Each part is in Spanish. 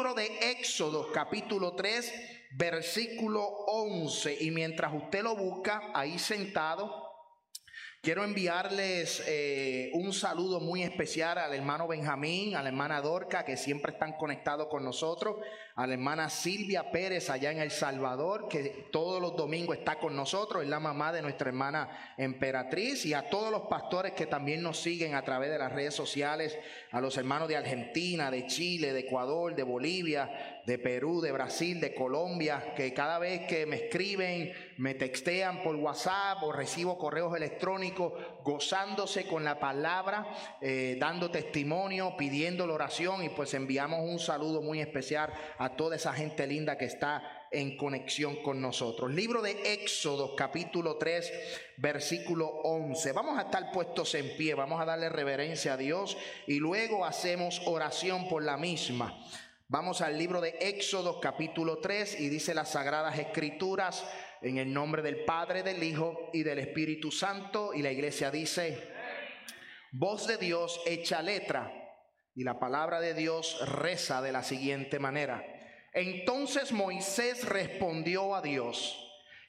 Libro de Éxodo capítulo 3, versículo 11. Y mientras usted lo busca ahí sentado, Quiero enviarles eh, un saludo muy especial al hermano Benjamín, a la hermana Dorca, que siempre están conectados con nosotros, a la hermana Silvia Pérez allá en El Salvador, que todos los domingos está con nosotros, es la mamá de nuestra hermana Emperatriz, y a todos los pastores que también nos siguen a través de las redes sociales, a los hermanos de Argentina, de Chile, de Ecuador, de Bolivia, de Perú, de Brasil, de Colombia, que cada vez que me escriben, me textean por WhatsApp o recibo correos electrónicos gozándose con la palabra, eh, dando testimonio, pidiendo la oración y pues enviamos un saludo muy especial a toda esa gente linda que está en conexión con nosotros. Libro de Éxodo, capítulo 3, versículo 11. Vamos a estar puestos en pie, vamos a darle reverencia a Dios y luego hacemos oración por la misma. Vamos al libro de Éxodo capítulo 3 y dice las sagradas escrituras en el nombre del Padre, del Hijo y del Espíritu Santo. Y la iglesia dice, voz de Dios hecha letra. Y la palabra de Dios reza de la siguiente manera. Entonces Moisés respondió a Dios,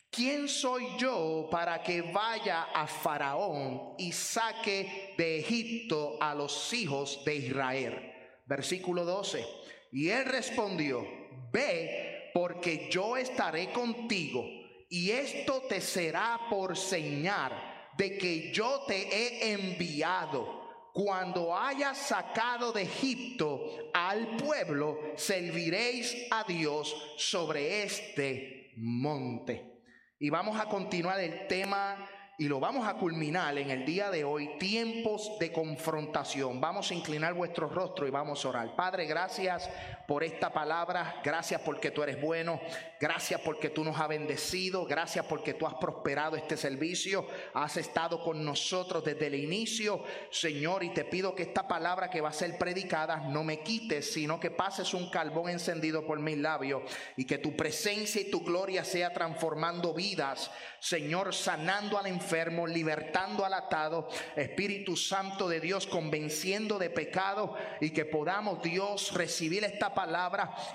¿quién soy yo para que vaya a Faraón y saque de Egipto a los hijos de Israel? Versículo 12. Y él respondió, ve porque yo estaré contigo y esto te será por señal de que yo te he enviado. Cuando hayas sacado de Egipto al pueblo, serviréis a Dios sobre este monte. Y vamos a continuar el tema y lo vamos a culminar en el día de hoy, tiempos de confrontación. Vamos a inclinar vuestro rostro y vamos a orar. Padre, gracias por esta palabra, gracias porque tú eres bueno, gracias porque tú nos has bendecido, gracias porque tú has prosperado este servicio, has estado con nosotros desde el inicio, Señor, y te pido que esta palabra que va a ser predicada no me quites, sino que pases un carbón encendido por mis labios y que tu presencia y tu gloria sea transformando vidas, Señor, sanando al enfermo libertando al atado, Espíritu Santo de Dios, convenciendo de pecado y que podamos, Dios, recibir esta palabra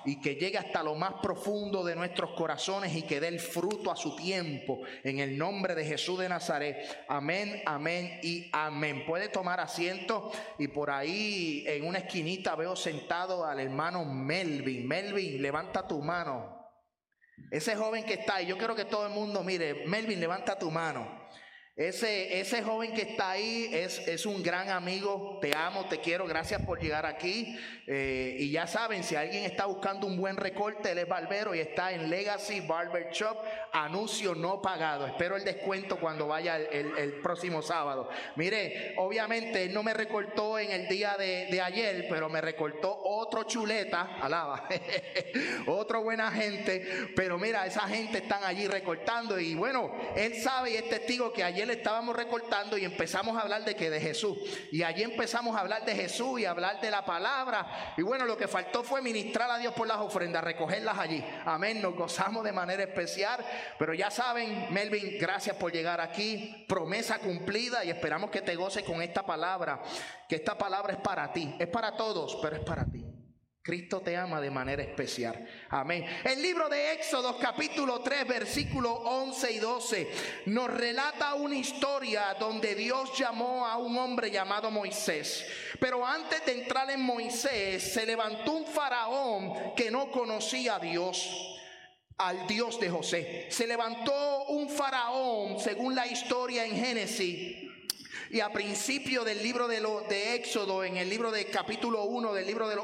y que llegue hasta lo más profundo de nuestros corazones y que dé el fruto a su tiempo. En el nombre de Jesús de Nazaret. Amén, amén y amén. Puede tomar asiento y por ahí en una esquinita veo sentado al hermano Melvin. Melvin, levanta tu mano. Ese joven que está ahí, yo quiero que todo el mundo mire, Melvin, levanta tu mano. Ese, ese joven que está ahí es, es, un gran amigo, te amo, te quiero, gracias por llegar aquí. Eh, y ya saben, si alguien está buscando un buen recorte, él es barbero y está en Legacy Barber Shop, anuncio no pagado. Espero el descuento cuando vaya el, el, próximo sábado. Mire, obviamente él no me recortó en el día de, de ayer, pero me recortó otro chuleta, alaba, otro buena gente. Pero mira, esa gente están allí recortando y bueno, él sabe y es testigo que ayer le estábamos recortando y empezamos a hablar de que de Jesús. Y allí empezamos a hablar de Jesús y hablar de la palabra. Y bueno, lo que faltó fue ministrar a Dios por las ofrendas, recogerlas allí. Amén, nos gozamos de manera especial. Pero ya saben, Melvin, gracias por llegar aquí. Promesa cumplida y esperamos que te goces con esta palabra. Que esta palabra es para ti, es para todos, pero es para ti. Cristo te ama de manera especial. Amén. El libro de Éxodo capítulo 3 versículo 11 y 12 nos relata una historia donde Dios llamó a un hombre llamado Moisés. Pero antes de entrar en Moisés se levantó un faraón que no conocía a Dios al Dios de José. Se levantó un faraón, según la historia en Génesis, y a principio del libro de, lo, de Éxodo, en el libro de capítulo 1 del libro de,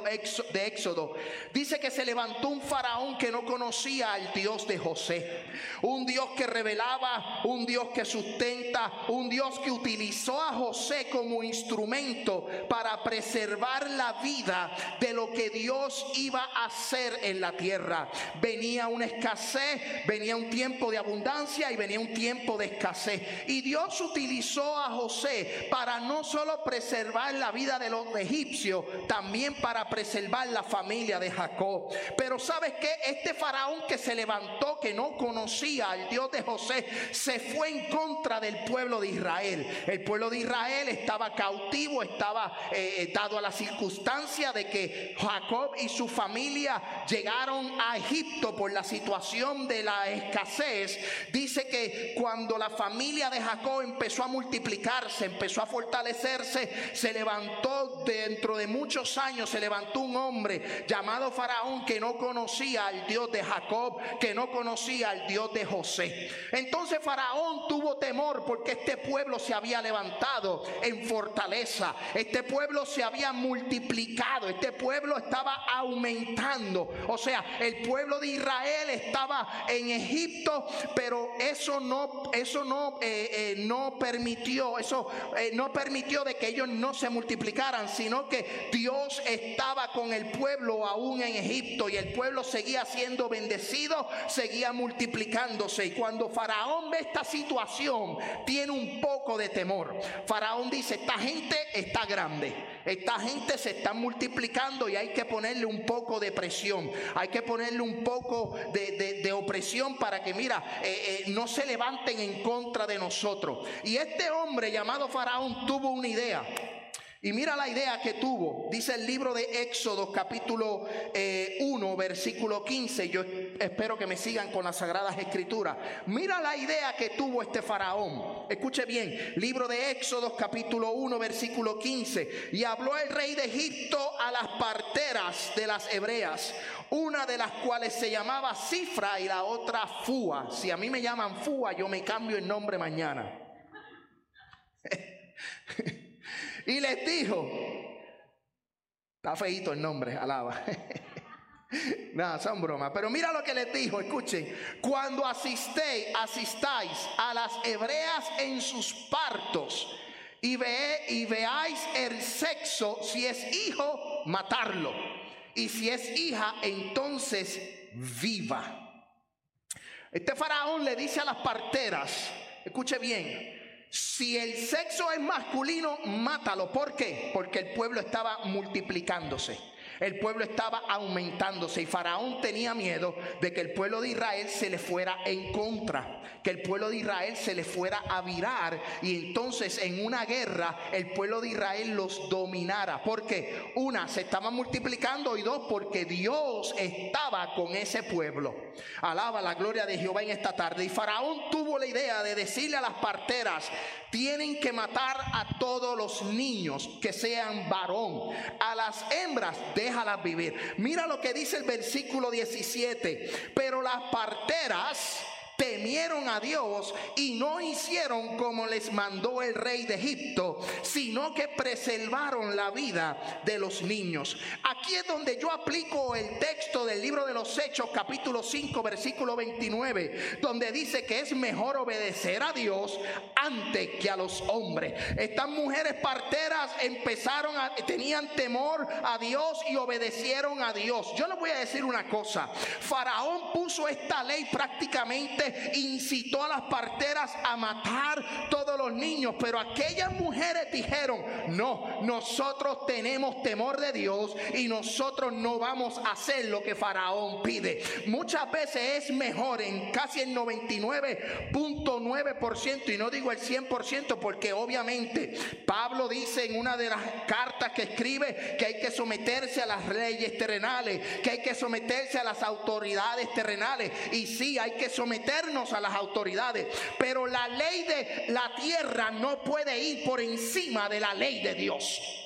de Éxodo, dice que se levantó un faraón que no conocía al Dios de José. Un Dios que revelaba, un Dios que sustenta, un Dios que utilizó a José como instrumento para preservar la vida de lo que Dios iba a hacer en la tierra. Venía una escasez, venía un tiempo de abundancia y venía un tiempo de escasez. Y Dios utilizó a José Para no solo preservar la vida de los egipcios, también para preservar la familia de Jacob. Pero sabes que este faraón que se levantó, que no conocía al Dios de José, se fue en contra del pueblo de Israel. El pueblo de Israel estaba cautivo, estaba eh, eh, dado a la circunstancia de que Jacob y su familia llegaron a Egipto por la situación de la escasez. Dice que cuando la familia de Jacob empezó a multiplicarse, empezó a fortalecerse, se levantó dentro de muchos años, se levantó un hombre llamado Faraón que no conocía al Dios de Jacob, que no conocía al Dios de José. Entonces Faraón tuvo temor porque este pueblo se había levantado en fortaleza, este pueblo se había multiplicado, este pueblo estaba aumentando. O sea, el pueblo de Israel estaba en Egipto, pero eso no, eso no, eh, eh, no permitió, eso eh, no permitió de que ellos no se multiplicaran, sino que Dios estaba con el pueblo aún en Egipto y el pueblo seguía siendo bendecido, seguía multiplicándose. Y cuando Faraón ve esta situación, tiene un poco de temor. Faraón dice, esta gente está grande, esta gente se está multiplicando y hay que ponerle un poco de presión, hay que ponerle un poco de, opresión para que, mira, eh, eh, no se levanten en contra de nosotros. Y este hombre llamado Faraón tuvo una idea. Y mira la idea que tuvo. Dice el libro de Éxodo capítulo 1, eh, versículo 15. Yo espero que me sigan con las sagradas escrituras. Mira la idea que tuvo este faraón. Escuche bien. Libro de Éxodo capítulo 1, versículo 15. Y habló el rey de Egipto a las parteras de las hebreas. Una de las cuales se llamaba Cifra y la otra Fua. Si a mí me llaman Fua, yo me cambio el nombre mañana. Y les dijo, está feito el nombre, alaba. Nada, son bromas. Pero mira lo que les dijo, escuchen. Cuando asistéis, asistáis a las hebreas en sus partos y, ve, y veáis el sexo, si es hijo, matarlo. Y si es hija, entonces viva. Este faraón le dice a las parteras, escuche bien, si el sexo es masculino, mátalo. ¿Por qué? Porque el pueblo estaba multiplicándose. El pueblo estaba aumentándose y Faraón tenía miedo de que el pueblo de Israel se le fuera en contra, que el pueblo de Israel se le fuera a virar y entonces en una guerra el pueblo de Israel los dominara. Porque una, se estaba multiplicando y dos, porque Dios estaba con ese pueblo. Alaba la gloria de Jehová en esta tarde. Y Faraón tuvo la idea de decirle a las parteras, tienen que matar a todos los niños que sean varón. A las hembras déjalas vivir. Mira lo que dice el versículo 17. Pero las parteras temieron a Dios y no hicieron como les mandó el rey de Egipto, sino que preservaron la vida de los niños. Aquí es donde yo aplico el texto del libro de los Hechos, capítulo 5, versículo 29, donde dice que es mejor obedecer a Dios antes que a los hombres. Estas mujeres parteras empezaron a, tenían temor a Dios y obedecieron a Dios. Yo les voy a decir una cosa, Faraón puso esta ley prácticamente incitó a las parteras a matar todos los niños, pero aquellas mujeres dijeron, no, nosotros tenemos temor de Dios y nosotros no vamos a hacer lo que Faraón pide. Muchas veces es mejor en casi el 99.9% y no digo el 100% porque obviamente Pablo dice en una de las cartas que escribe que hay que someterse a las leyes terrenales, que hay que someterse a las autoridades terrenales y sí, hay que a las autoridades, pero la ley de la tierra no puede ir por encima de la ley de Dios.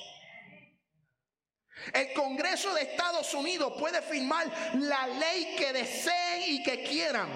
El Congreso de Estados Unidos puede firmar la ley que deseen y que quieran,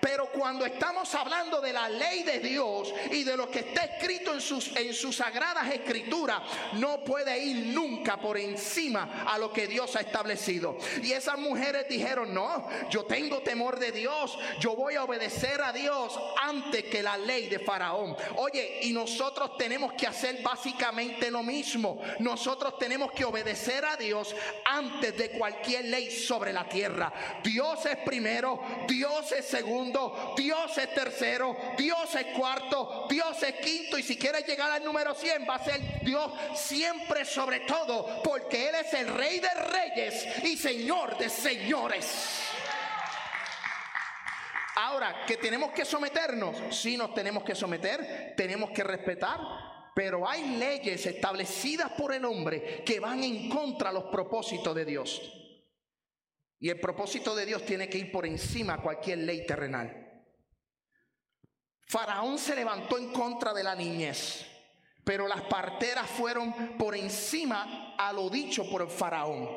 pero cuando estamos hablando de la ley de Dios y de lo que está escrito en sus, en sus sagradas escrituras, no puede ir nunca por encima a lo que Dios ha establecido. Y esas mujeres dijeron, no, yo tengo temor de Dios, yo voy a obedecer a Dios antes que la ley de Faraón. Oye, y nosotros tenemos que hacer básicamente lo mismo. Nosotros tenemos que obedecer a Dios antes de cualquier ley sobre la tierra. Dios es primero, Dios es segundo, Dios es tercero, Dios es cuarto, Dios es quinto y si quieres llegar al número 100 va a ser Dios siempre sobre todo porque Él es el rey de reyes y señor de señores. Ahora, que tenemos que someternos, sí nos tenemos que someter, tenemos que respetar, pero hay leyes establecidas por el hombre que van en contra de los propósitos de Dios. Y el propósito de Dios tiene que ir por encima de cualquier ley terrenal. Faraón se levantó en contra de la niñez, pero las parteras fueron por encima a lo dicho por el faraón.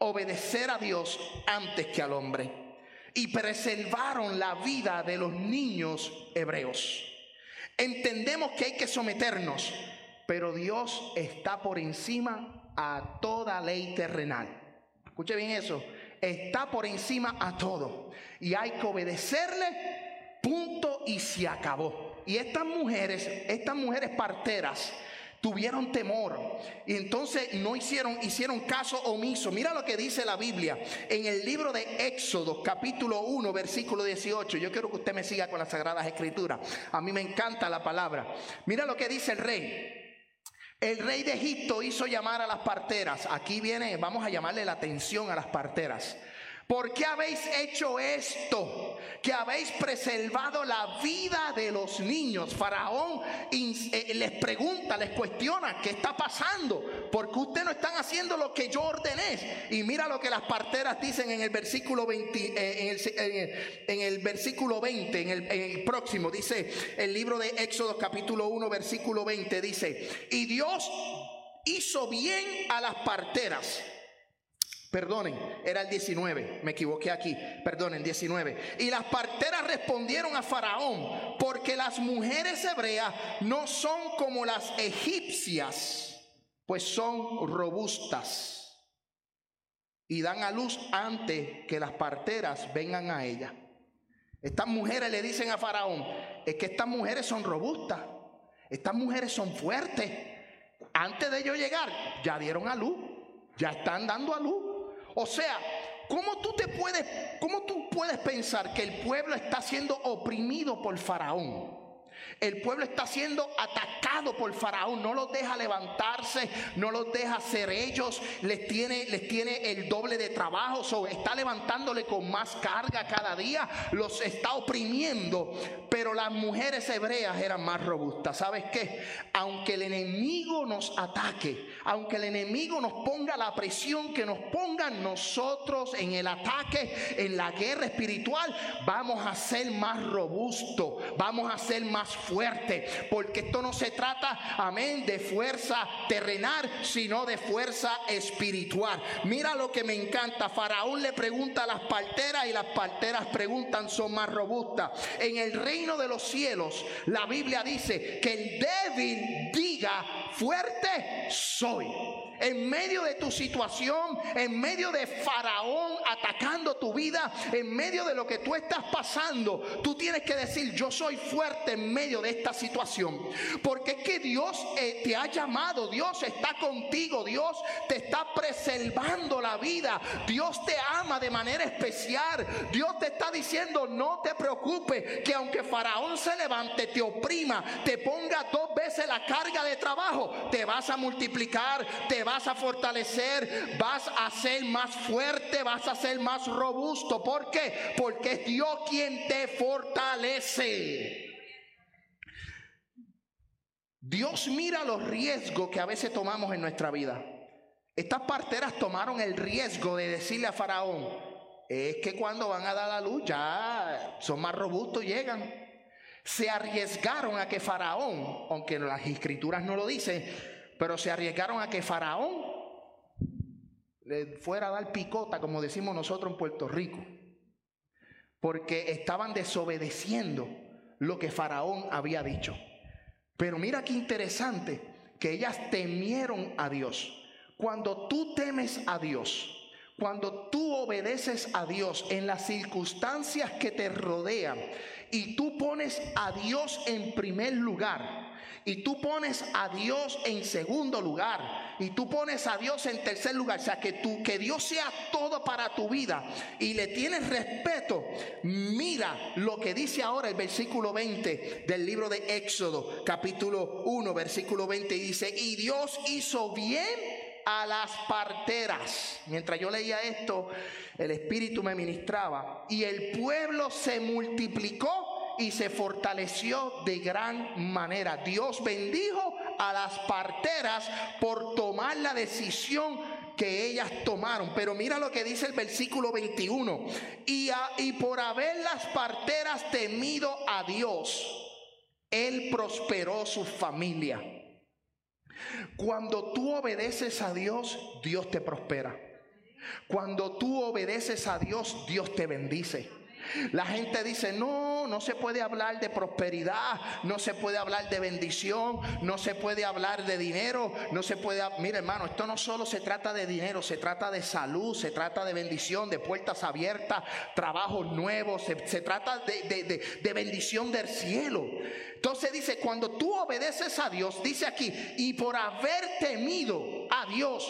Obedecer a Dios antes que al hombre y preservaron la vida de los niños hebreos. Entendemos que hay que someternos, pero Dios está por encima a toda ley terrenal. Escuche bien eso, está por encima a todo y hay que obedecerle, punto y se acabó. Y estas mujeres, estas mujeres parteras, tuvieron temor y entonces no hicieron hicieron caso omiso. Mira lo que dice la Biblia en el libro de Éxodo, capítulo 1, versículo 18. Yo quiero que usted me siga con las sagradas escrituras. A mí me encanta la palabra. Mira lo que dice el rey. El rey de Egipto hizo llamar a las parteras. Aquí viene, vamos a llamarle la atención a las parteras. ¿Por qué habéis hecho esto? Que habéis preservado la vida de los niños. Faraón eh, les pregunta, les cuestiona, ¿qué está pasando? Porque ustedes no están haciendo lo que yo ordené. Y mira lo que las parteras dicen en el versículo 20, eh, en, el, versículo 20, en el, en el próximo, dice el libro de Éxodo capítulo 1, versículo 20, dice, y Dios hizo bien a las parteras Perdonen, era el 19, me equivoqué aquí, perdonen, 19. Y las parteras respondieron a Faraón, porque las mujeres hebreas no son como las egipcias, pues son robustas y dan a luz antes que las parteras vengan a ella. Estas mujeres le dicen a Faraón, es que estas mujeres son robustas, estas mujeres son fuertes. Antes de ellos llegar, ya dieron a luz, ya están dando a luz. O sea, ¿cómo tú te puedes, cómo tú puedes pensar que el pueblo está siendo oprimido por Faraón? El pueblo está siendo atacado por Faraón, no los deja levantarse, no los deja ser ellos, les tiene, les tiene el doble de trabajo, está levantándole con más carga cada día, los está oprimiendo, pero las mujeres hebreas eran más robustas. ¿Sabes qué? Aunque el enemigo nos ataque, aunque el enemigo nos ponga la presión que nos pongan nosotros en el ataque, en la guerra espiritual, vamos a ser más robustos, vamos a ser más fuerte, porque esto no se trata, amén, de fuerza terrenal, sino de fuerza espiritual. Mira lo que me encanta, Faraón le pregunta a las parteras y las parteras preguntan, son más robustas. En el reino de los cielos, la Biblia dice que el débil diga, fuerte soy en medio de tu situación, en medio de Faraón atacando tu vida, en medio de lo que tú estás pasando, tú tienes que decir, yo soy fuerte de esta situación. Porque es que Dios eh, te ha llamado, Dios está contigo, Dios te está preservando la vida, Dios te ama de manera especial, Dios te está diciendo, no te preocupes, que aunque Faraón se levante, te oprima, te ponga dos veces la carga de trabajo, te vas a multiplicar, te vas a fortalecer, vas a ser más fuerte, vas a ser más robusto. ¿Por qué? Porque es Dios quien te fortalece. Dios mira los riesgos que a veces tomamos en nuestra vida. Estas parteras tomaron el riesgo de decirle a Faraón, es que cuando van a dar la luz ya son más robustos, llegan. Se arriesgaron a que Faraón, aunque las escrituras no lo dicen, pero se arriesgaron a que Faraón le fuera a dar picota, como decimos nosotros en Puerto Rico, porque estaban desobedeciendo lo que Faraón había dicho. Pero mira qué interesante, que ellas temieron a Dios. Cuando tú temes a Dios, cuando tú obedeces a Dios en las circunstancias que te rodean y tú pones a Dios en primer lugar, y tú pones a Dios en segundo lugar y tú pones a Dios en tercer lugar, o sea, que tú que Dios sea todo para tu vida y le tienes respeto, mira lo que dice ahora el versículo 20 del libro de Éxodo, capítulo 1, versículo 20 dice, "Y Dios hizo bien a las parteras." Mientras yo leía esto, el espíritu me ministraba y el pueblo se multiplicó y se fortaleció de gran manera. Dios bendijo a las parteras por tomar la decisión que ellas tomaron. Pero mira lo que dice el versículo 21. Y, por haber las parteras temido a Dios, Él prosperó su familia. Cuando tú obedeces a Dios, Dios te prospera. Cuando tú obedeces a Dios, Dios te bendice. La gente dice, no, no se puede hablar de prosperidad, no se puede hablar de bendición, no se puede hablar de dinero, no se puede... Mira hermano, esto no solo se trata de dinero, se trata de salud, se trata de bendición, de puertas abiertas, trabajos nuevos, se, trata de, de bendición del cielo. Entonces dice, cuando tú obedeces a Dios, dice aquí, y por haber temido a Dios,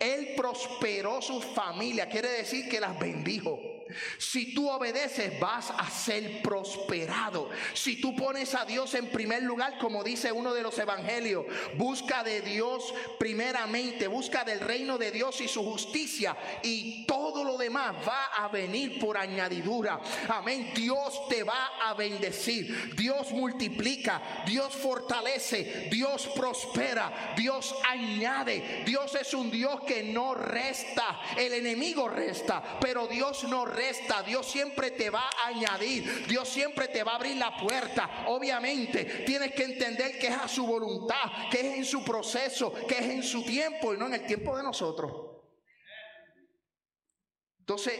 Él prosperó su familia, quiere decir que las bendijo. Si tú obedeces, vas a ser prosperado. Si tú pones a Dios en primer lugar, como dice uno de los evangelios, busca de Dios primeramente, busca del reino de Dios y su justicia y todo lo demás va a venir por añadidura. Amén. Dios te va a bendecir. Dios multiplica, Dios fortalece, Dios prospera, Dios añade. Dios es un Dios que no resta. El enemigo resta, pero Dios no resta Dios siempre te va a añadir, Dios siempre te va a abrir la puerta. Obviamente tienes que entender que es a su voluntad, que es en su proceso, que es en su tiempo y no en el tiempo de nosotros. Entonces,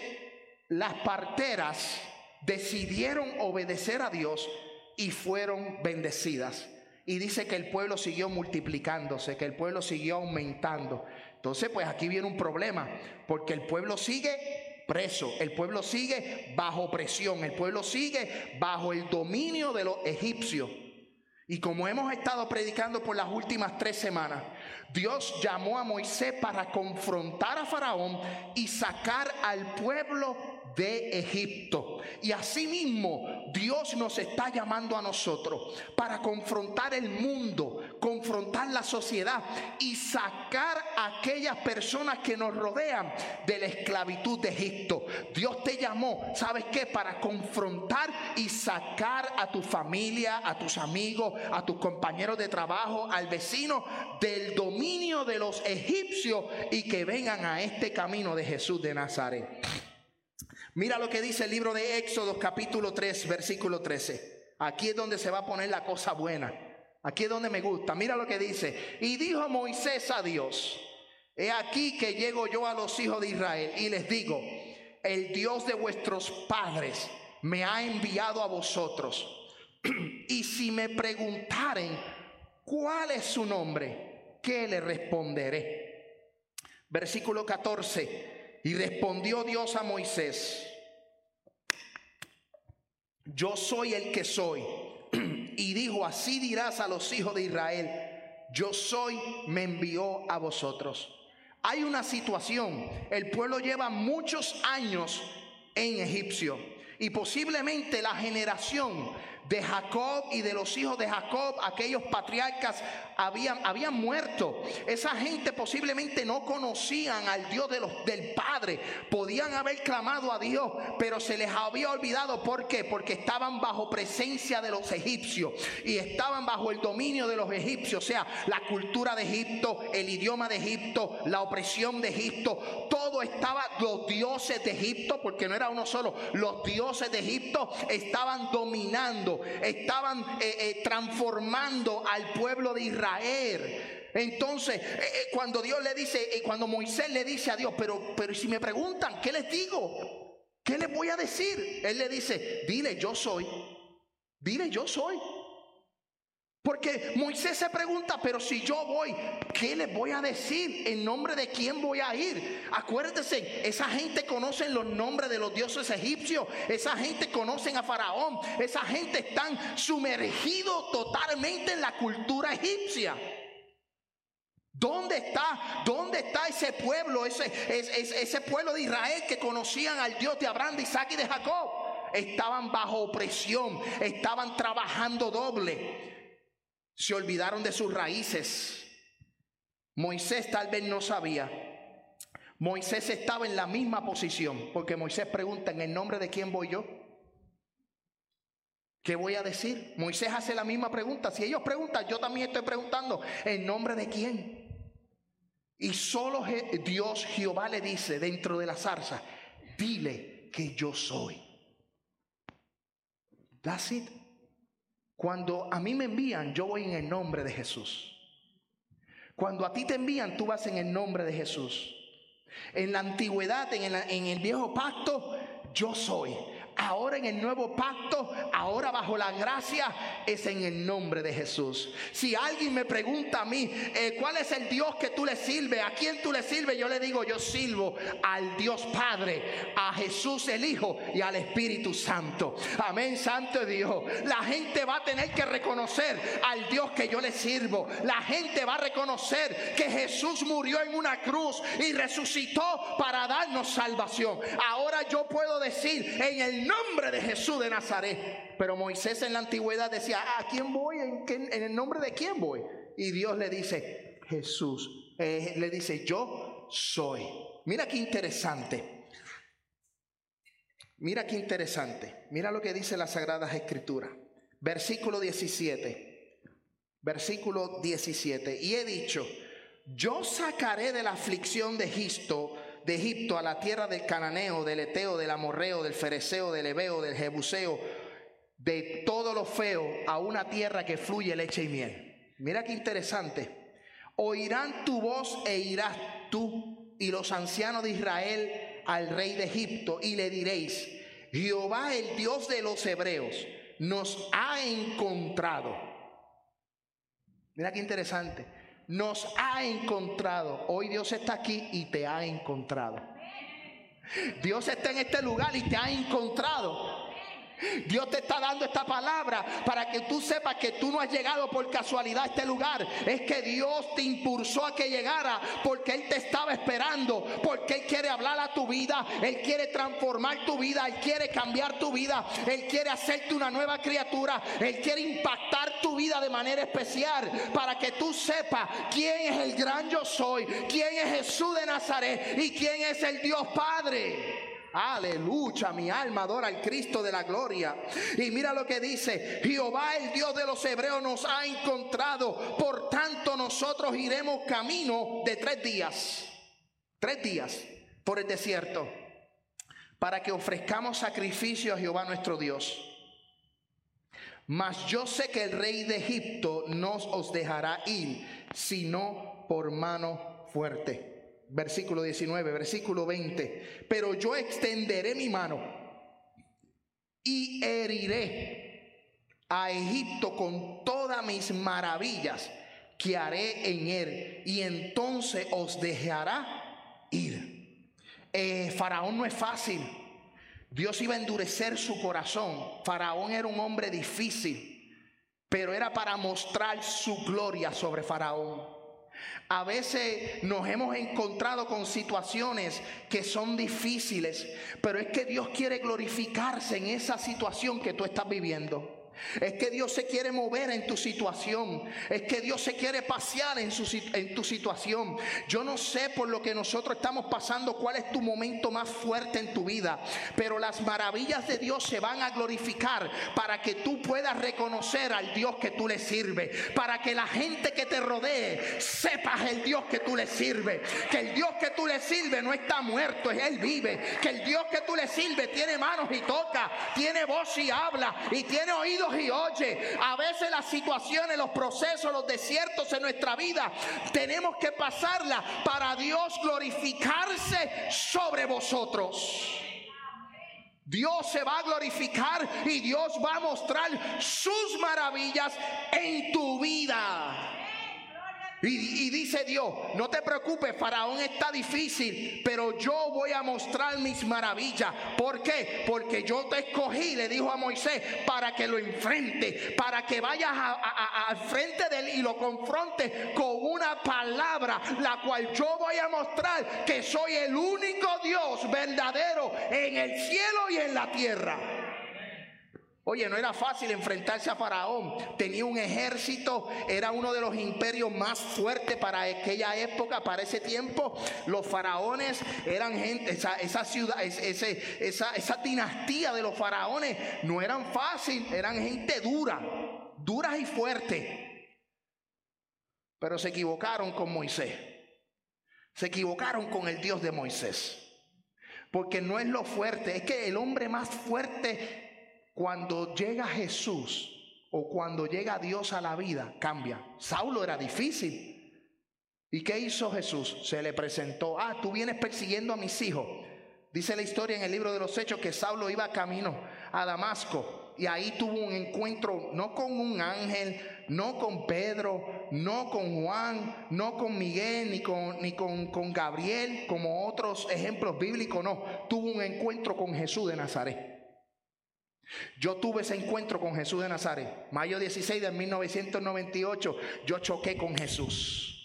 las parteras decidieron obedecer a Dios y fueron bendecidas. Y dice que el pueblo siguió multiplicándose, que el pueblo siguió aumentando. Entonces, pues aquí viene un problema, porque el pueblo sigue preso. El pueblo sigue bajo presión. El pueblo sigue bajo el dominio de los egipcios. Y como hemos estado predicando por las últimas tres semanas, Dios llamó a Moisés para confrontar a Faraón y sacar al pueblo de Egipto. Y asimismo, Dios nos está llamando a nosotros para confrontar el mundo, confrontar la sociedad y sacar a aquellas personas que nos rodean de la esclavitud de Egipto. Dios te llamó, ¿sabes qué? Para confrontar y sacar a tu familia, a tus amigos, a tus compañeros de trabajo, al vecino del dominio de los egipcios y que vengan a este camino de Jesús de Nazaret. Mira lo que dice el libro de Éxodo capítulo 3, versículo 13. Aquí es donde se va a poner la cosa buena. Aquí es donde me gusta. Mira lo que dice. Y dijo Moisés a Dios, he aquí que llego yo a los hijos de Israel y les digo, el Dios de vuestros padres me ha enviado a vosotros. y si me preguntaren cuál es su nombre, ¿qué le responderé? Versículo 14. Y respondió Dios a Moisés, yo soy el que soy. Y dijo, así dirás a los hijos de Israel, yo soy, me envió a vosotros. Hay una situación, el pueblo lleva muchos años en Egipcio y posiblemente la generación de Jacob y de los hijos de Jacob, aquellos patriarcas habían, habían muerto. Esa gente posiblemente no conocían al Dios del Padre. Podían haber clamado a Dios, pero se les había olvidado. ¿Por qué? Porque estaban bajo presencia de los egipcios y estaban bajo el dominio de los egipcios. O sea, la cultura de Egipto, el idioma de Egipto, la opresión de Egipto, todo estaba, los dioses de Egipto, porque no era uno solo, los dioses de Egipto estaban dominando estaban eh, eh, transformando al pueblo de Israel. Entonces, eh, cuando Dios le dice, cuando Moisés le dice a Dios, pero, pero si me preguntan, ¿qué les digo? ¿Qué les voy a decir? Él le dice, dile yo soy, dile yo soy. Porque Moisés se pregunta, pero si yo voy, ¿qué les voy a decir? ¿En nombre de quién voy a ir? Acuérdense, esa gente conoce los nombres de los dioses egipcios, esa gente conoce a Faraón, esa gente están sumergidos totalmente en la cultura egipcia. ¿Dónde está? ¿Dónde está ese pueblo, ese, ese, ese pueblo de Israel que conocían al Dios de Abraham, de Isaac y de Jacob? Estaban bajo opresión, estaban trabajando doble se olvidaron de sus raíces. Moisés tal vez no sabía. Moisés estaba en la misma posición, porque Moisés pregunta, ¿en el nombre de quién voy yo? ¿Qué voy a decir? Moisés hace la misma pregunta. Si ellos preguntan, yo también estoy preguntando, ¿en nombre de quién? Y solo Dios, Jehová le dice dentro de la zarza, dile que yo soy. That's it. Cuando a mí me envían, yo voy en el nombre de Jesús. Cuando a ti te envían, tú vas en el nombre de Jesús. En la antigüedad, en el, viejo pacto, yo soy ahora en el nuevo pacto, ahora bajo la gracia, es en el nombre de Jesús. Si alguien me pregunta a mí, eh, ¿cuál es el Dios que tú le sirves? ¿A quién tú le sirves? Yo le digo, yo sirvo al Dios Padre, a Jesús el Hijo y al Espíritu Santo. Amén, Santo Dios. La gente va a tener que reconocer al Dios que yo le sirvo. La gente va a reconocer que Jesús murió en una cruz y resucitó para darnos salvación. Ahora yo puedo decir en el nombre de Jesús de Nazaret. Pero Moisés en la antigüedad decía, ¿a quién voy? ¿En, en el nombre de quién voy? Y Dios le dice, Jesús, eh, le dice, yo soy. Mira qué interesante. Mira qué interesante. Mira lo que dice las Sagradas Escrituras. Versículo 17. Versículo 17. Y he dicho, yo sacaré de la aflicción de Egipto de Egipto a la tierra del cananeo, del eteo, del amorreo, del fereceo, del ebeo, del jebuseo, de todo lo feo, a una tierra que fluye leche y miel. Mira qué interesante. Oirán tu voz e irás tú y los ancianos de Israel al rey de Egipto y le diréis, Jehová el Dios de los hebreos nos ha encontrado. Mira qué interesante nos ha encontrado. Hoy Dios está aquí y te ha encontrado. Dios está en este lugar y te ha encontrado. Dios te está dando esta palabra para que tú sepas que tú no has llegado por casualidad a este lugar. Es que Dios te impulsó a que llegara porque Él te estaba esperando, porque Él quiere hablar a tu vida, Él quiere transformar tu vida, Él quiere cambiar tu vida, Él quiere hacerte una nueva criatura, Él quiere impactar tu vida de manera especial para que tú sepas quién es el gran yo soy, quién es Jesús de Nazaret y quién es el Dios Padre. Aleluya, mi alma adora al Cristo de la gloria. Y mira lo que dice, Jehová el Dios de los hebreos nos ha encontrado, por tanto nosotros iremos camino de tres días, tres días por el desierto, para que ofrezcamos sacrificio a Jehová nuestro Dios. Mas yo sé que el rey de Egipto no os dejará ir, sino por mano fuerte versículo 19, versículo 20. Pero yo extenderé mi mano y heriré a Egipto con todas mis maravillas que haré en él y entonces os dejará ir. Eh, Faraón no es fácil. Dios iba a endurecer su corazón. Faraón era un hombre difícil, pero era para mostrar su gloria sobre Faraón. A veces nos hemos encontrado con situaciones que son difíciles, pero es que Dios quiere glorificarse en esa situación que tú estás viviendo. Es que Dios se quiere mover en tu situación. Es que Dios se quiere pasear en, tu situación. Yo no sé por lo que nosotros estamos pasando cuál es tu momento más fuerte en tu vida. Pero las maravillas de Dios se van a glorificar para que tú puedas reconocer al Dios que tú le sirves. Para que la gente que te rodee sepas el Dios que tú le sirves. Que el Dios que tú le sirves no está muerto, es Él vive. Que el Dios que tú le sirves tiene manos y toca. Tiene voz y habla. Y tiene y oye. A veces las situaciones, los procesos, los desiertos en nuestra vida, tenemos que pasarla para Dios glorificarse sobre vosotros. Dios se va a glorificar y Dios va a mostrar sus maravillas en tu vida. Y, dice Dios, no te preocupes, Faraón está difícil, pero yo voy a mostrar mis maravillas. ¿Por qué? Porque yo te escogí, le dijo a Moisés, para que lo enfrente, para que vayas al frente de él y lo confronte con una palabra, la cual yo voy a mostrar que soy el único Dios verdadero en el cielo y en la tierra. Oye, no era fácil enfrentarse a Faraón. Tenía un ejército, era uno de los imperios más fuertes para aquella época, para ese tiempo. Los faraones eran gente, esa, ciudad, esa, esa dinastía de los faraones no eran fácil, eran gente dura, duras y fuerte. Pero se equivocaron con Moisés. Se equivocaron con el Dios de Moisés. Porque no es lo fuerte, es que el hombre más fuerte cuando llega Jesús o cuando llega Dios a la vida, cambia. Saulo era difícil. ¿Y qué hizo Jesús? Se le presentó, ah, tú vienes persiguiendo a mis hijos. Dice la historia en el libro de los Hechos que Saulo iba camino a Damasco y ahí tuvo un encuentro no con un ángel, no con Pedro, no con Juan, no con Miguel, ni con, ni con, con Gabriel, como otros ejemplos bíblicos, no. Tuvo un encuentro con Jesús de Nazaret. Yo tuve ese encuentro con Jesús de Nazaret. Mayo 16 de 1998, yo choqué con Jesús.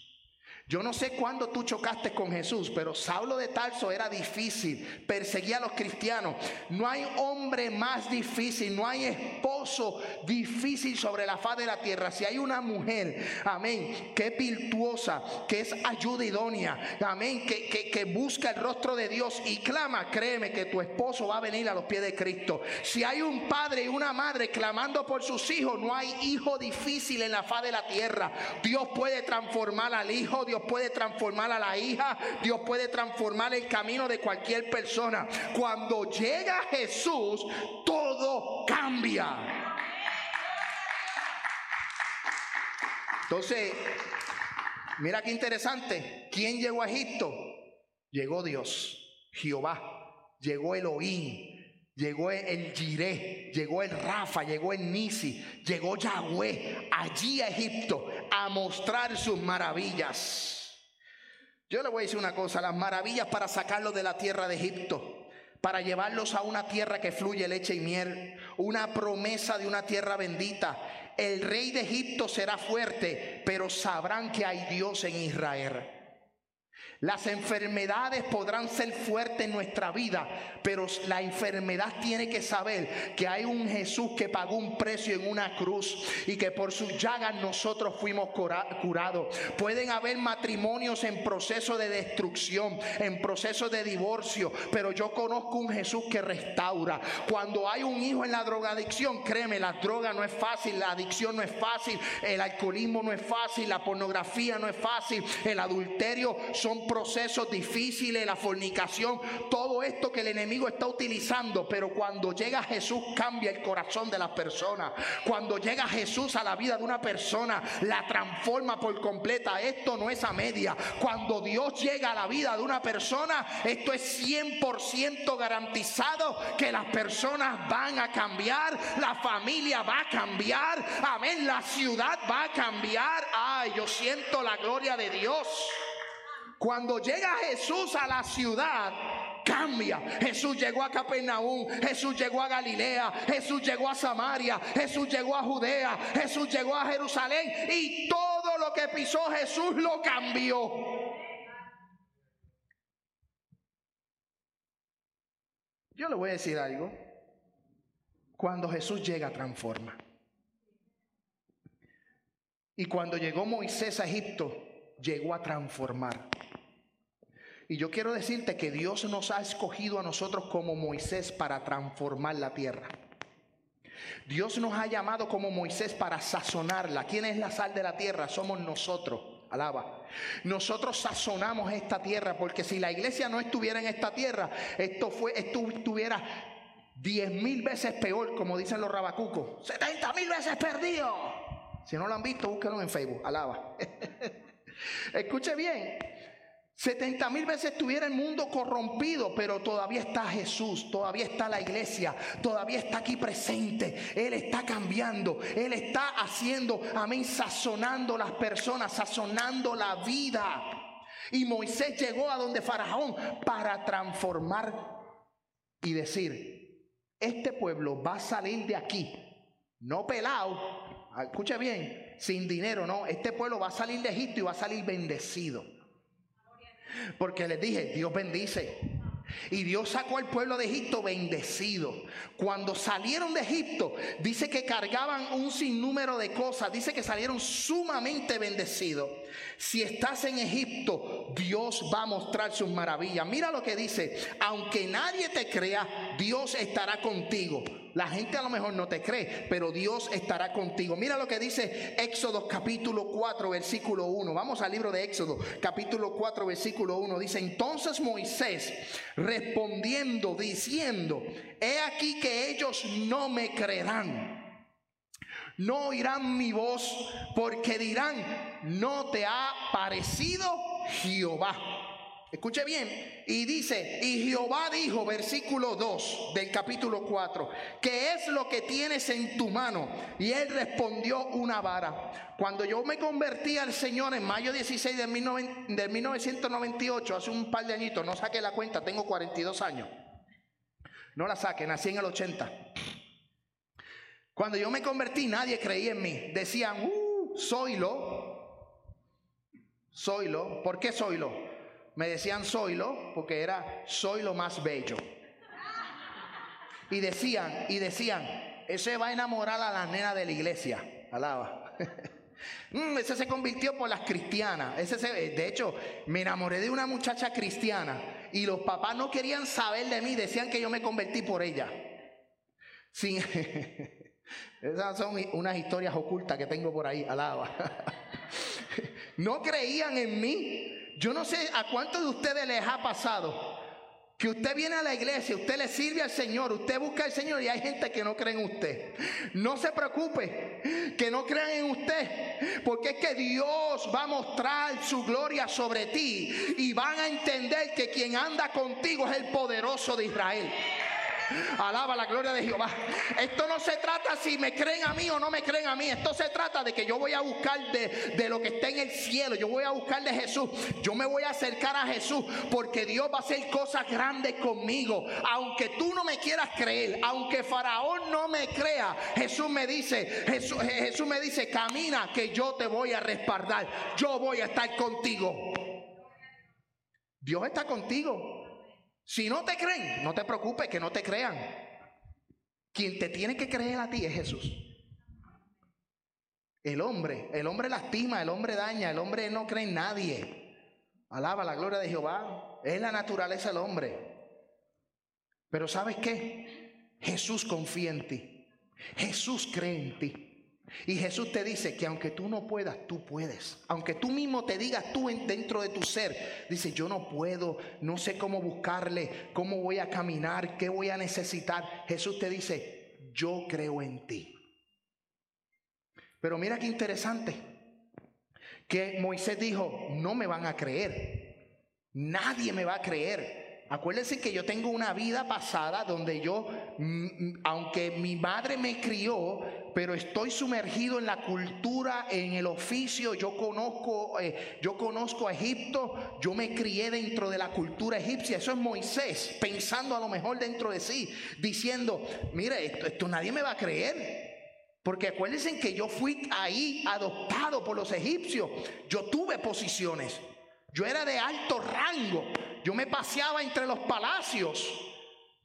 Yo no sé cuándo tú chocaste con Jesús, pero Saulo de Tarso era difícil, perseguía a los cristianos. No hay hombre más difícil, no hay esposo difícil sobre la faz de la tierra. Si hay una mujer, amén, que es virtuosa, que es ayuda idónea, amén, que, que, busca el rostro de Dios y clama, créeme que tu esposo va a venir a los pies de Cristo. Si hay un padre y una madre clamando por sus hijos, no hay hijo difícil en la faz de la tierra. Dios puede transformar al hijo, Dios puede transformar a la hija, Dios puede transformar el camino de cualquier persona. Cuando llega Jesús, todo cambia. Entonces, mira qué interesante. ¿Quién llegó a Egipto? Llegó Dios, Jehová, llegó Elohim, Llegó el Jiré, llegó el Rafa, llegó el Nisi, llegó Yahweh allí a Egipto a mostrar sus maravillas. Yo le voy a decir una cosa, las maravillas para sacarlos de la tierra de Egipto, para llevarlos a una tierra que fluye leche y miel, una promesa de una tierra bendita. El rey de Egipto será fuerte, pero sabrán que hay Dios en Israel. Las enfermedades podrán ser fuertes en nuestra vida, pero la enfermedad tiene que saber que hay un Jesús que pagó un precio en una cruz y que por sus llagas nosotros fuimos curados. Pueden haber matrimonios en proceso de destrucción, en proceso de divorcio, pero yo conozco un Jesús que restaura. Cuando hay un hijo en la drogadicción, créeme, la droga no es fácil, la adicción no es fácil, el alcoholismo no es fácil, la pornografía no es fácil, el adulterio son procesos difíciles, la fornicación, todo esto que el enemigo está utilizando, pero cuando llega Jesús cambia el corazón de las personas. Cuando llega Jesús a la vida de una persona, la transforma por completa. Esto no es a media. Cuando Dios llega a la vida de una persona, esto es 100% garantizado que las personas van a cambiar, la familia va a cambiar, amén, la ciudad va a cambiar. Ay, yo siento la gloria de Dios. Cuando llega Jesús a la ciudad, cambia. Jesús llegó a Capernaum, Jesús llegó a Galilea, Jesús llegó a Samaria, Jesús llegó a Judea, Jesús llegó a Jerusalén y todo lo que pisó Jesús lo cambió. Yo le voy a decir algo. Cuando Jesús llega, transforma. Y cuando llegó Moisés a Egipto, llegó a transformar. Y yo quiero decirte que Dios nos ha escogido a nosotros como Moisés para transformar la tierra. Dios nos ha llamado como Moisés para sazonarla. ¿Quién es la sal de la tierra? Somos nosotros. Alaba. Nosotros sazonamos esta tierra porque si la iglesia no estuviera en esta tierra, esto fue, estuviera diez mil veces peor, como dicen los rabacucos. 70 mil veces perdido. Si no lo han visto, búsquenlo en Facebook. Alaba. Escuche bien. 70 mil veces estuviera el mundo corrompido, pero todavía está Jesús, todavía está la iglesia, todavía está aquí presente. Él está cambiando, Él está haciendo, amén, sazonando las personas, sazonando la vida. Y Moisés llegó a donde Faraón para transformar y decir, este pueblo va a salir de aquí, no pelado, escuche bien, sin dinero, no, este pueblo va a salir de Egipto y va a salir bendecido. Porque les dije, Dios bendice. Y Dios sacó al pueblo de Egipto bendecido. Cuando salieron de Egipto, dice que cargaban un sinnúmero de cosas. Dice que salieron sumamente bendecidos. Si estás en Egipto, Dios va a mostrar sus maravillas. Mira lo que dice, aunque nadie te crea, Dios estará contigo. La gente a lo mejor no te cree, pero Dios estará contigo. Mira lo que dice Éxodo capítulo 4, versículo 1. Vamos al libro de Éxodo, capítulo 4, versículo 1. Dice, entonces Moisés respondiendo, diciendo, he aquí que ellos no me creerán no oirán mi voz porque dirán, no te ha parecido Jehová. Escuche bien, y dice, y Jehová dijo, versículo 2 del capítulo 4, ¿qué es lo que tienes en tu mano? Y él respondió una vara. Cuando yo me convertí al Señor en mayo 16 de, 1998, hace un par de añitos, no saqué la cuenta, tengo 42 años. No la saqué, nací en el 80. Cuando yo me convertí, nadie creía en mí. Decían, uh, soylo. Soylo. ¿Por qué soylo? Me decían soylo porque era soy lo más bello. Y decían, y decían, ese va a enamorar a la nena de la iglesia. Alaba. Mm, ese se convirtió por las cristianas. Ese de hecho, me enamoré de una muchacha cristiana y los papás no querían saber de mí, decían que yo me convertí por ella. Sin, Esas son unas historias ocultas que tengo por ahí, alaba. no creían en mí. Yo no sé a cuántos de ustedes les ha pasado que usted viene a la iglesia, usted le sirve al Señor, usted busca al Señor y hay gente que no cree en usted. No se preocupe que no crean en usted, porque es que Dios va a mostrar su gloria sobre ti y van a entender que quien anda contigo es el poderoso de Israel. Alaba la gloria de Jehová. Esto no se trata si me creen a mí o no me creen a mí. Esto se trata de que yo voy a buscar de, de lo que está en el cielo. Yo voy a buscar de Jesús. Yo me voy a acercar a Jesús porque Dios va a hacer cosas grandes conmigo. Aunque tú no me quieras creer, aunque Faraón no me crea, Jesús me dice, Jesús, Jesús me dice, camina que yo te voy a respaldar. Yo voy a estar contigo. Dios está contigo. Si no te creen, no te preocupes que no te crean. Quien te tiene que creer a ti es Jesús. El hombre, el hombre lastima, el hombre daña, el hombre no cree en nadie. Alaba la gloria de Jehová. Es la naturaleza del hombre. Pero ¿sabes qué? Jesús confía en ti. Jesús cree en ti. Y Jesús te dice que aunque tú no puedas, tú puedes. Aunque tú mismo te digas tú dentro de tu ser, dice, yo no puedo, no sé cómo buscarle, cómo voy a caminar, qué voy a necesitar. Jesús te dice, yo creo en ti. Pero mira qué interesante, que Moisés dijo, no me van a creer, nadie me va a creer. Acuérdense que yo tengo una vida pasada donde yo, mm, mm, aunque mi madre me crió, pero estoy sumergido en la cultura, en el oficio, yo conozco, eh, yo conozco a Egipto, yo me crié dentro de la cultura egipcia. Eso es Moisés, pensando a lo mejor dentro de sí, diciendo, mire, esto, esto nadie me va a creer. Porque acuérdense que yo fui ahí adoptado por los egipcios. Yo tuve posiciones. Yo era de alto rango. Yo me paseaba entre los palacios.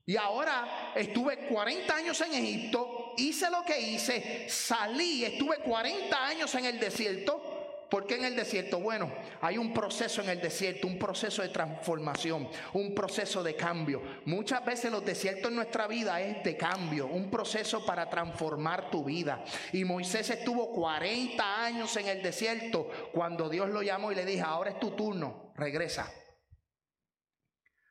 Y ahora estuve 40 años en Egipto, hice lo que hice, salí, estuve 40 años en el desierto. ¿Por qué en el desierto? Bueno, hay un proceso en el desierto, un proceso de transformación, un proceso de cambio. Muchas veces los desiertos en nuestra vida es de cambio, un proceso para transformar tu vida. Y Moisés estuvo 40 años en el desierto cuando Dios lo llamó y le dijo, ahora es tu turno, regresa.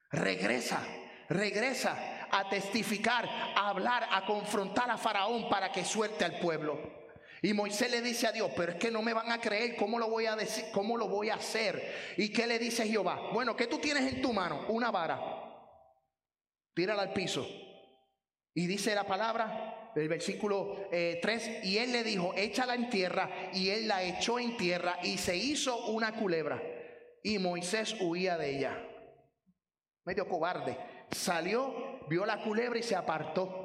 Regresa, regresa a testificar, a hablar, a confrontar a Faraón para que suelte al pueblo. Y Moisés le dice a Dios, pero es que no me van a creer, ¿cómo lo voy a decir? ¿Cómo lo voy a hacer? ¿Y qué le dice Jehová? Bueno, ¿qué tú tienes en tu mano? Una vara. Tírala al piso. Y dice la palabra, el versículo 3, eh, y él le dijo, échala en tierra, y él la echó en tierra, y se hizo una culebra. Y Moisés huía de ella. Medio cobarde. Salió, vio la culebra y se apartó.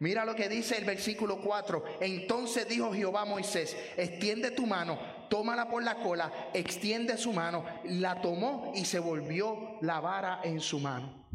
Mira lo que dice el versículo 4. Entonces dijo Jehová a Moisés, extiende tu mano, tómala por la cola, extiende su mano, la tomó y se volvió la vara en su mano.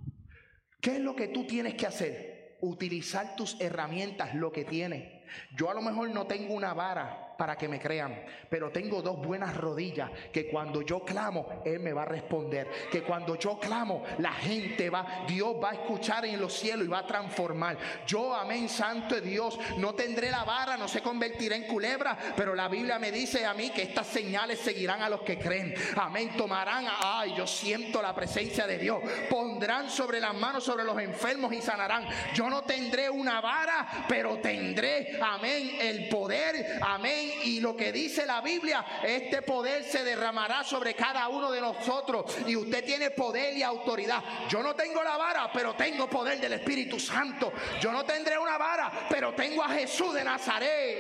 ¿Qué es lo que tú tienes que hacer? Utilizar tus herramientas, lo que tienes. Yo a lo mejor no tengo una vara, para que me crean. Pero tengo dos buenas rodillas que cuando yo clamo, Él me va a responder. Que cuando yo clamo, la gente va, Dios va a escuchar en los cielos y va a transformar. Yo, amén, santo de Dios, no tendré la vara, no se convertirá en culebra, pero la Biblia me dice a mí que estas señales seguirán a los que creen. Amén, tomarán, ay, yo siento la presencia de Dios. Pondrán sobre las manos sobre los enfermos y sanarán. Yo no tendré una vara, pero tendré, amén, el poder, amén y lo que dice la Biblia, este poder se derramará sobre cada uno de nosotros. Y usted tiene poder y autoridad. Yo no tengo la vara, pero tengo poder del Espíritu Santo. Yo no tendré una vara, pero tengo a Jesús de Nazaret.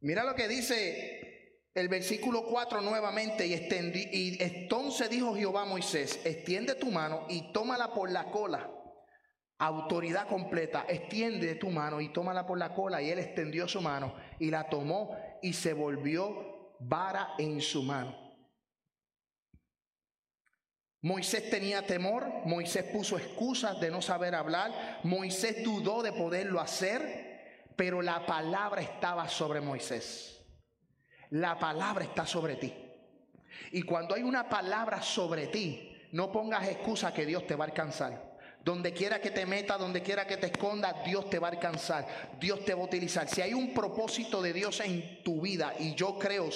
Mira lo que dice el versículo 4 nuevamente. Y, y entonces dijo Jehová a Moisés, extiende tu mano y tómala por la cola autoridad completa, extiende tu mano y tómala por la cola. Y él extendió su mano y la tomó y se volvió vara en su mano. Moisés tenía temor, Moisés puso excusas de no saber hablar, Moisés dudó de poderlo hacer, pero la palabra estaba sobre Moisés. La palabra está sobre ti. Y cuando hay una palabra sobre ti, no pongas excusa que Dios te va a alcanzar. Donde quiera que te meta, donde quiera que te esconda, Dios te va a alcanzar, Dios te va a utilizar. Si hay un propósito de Dios en tu vida, y yo creo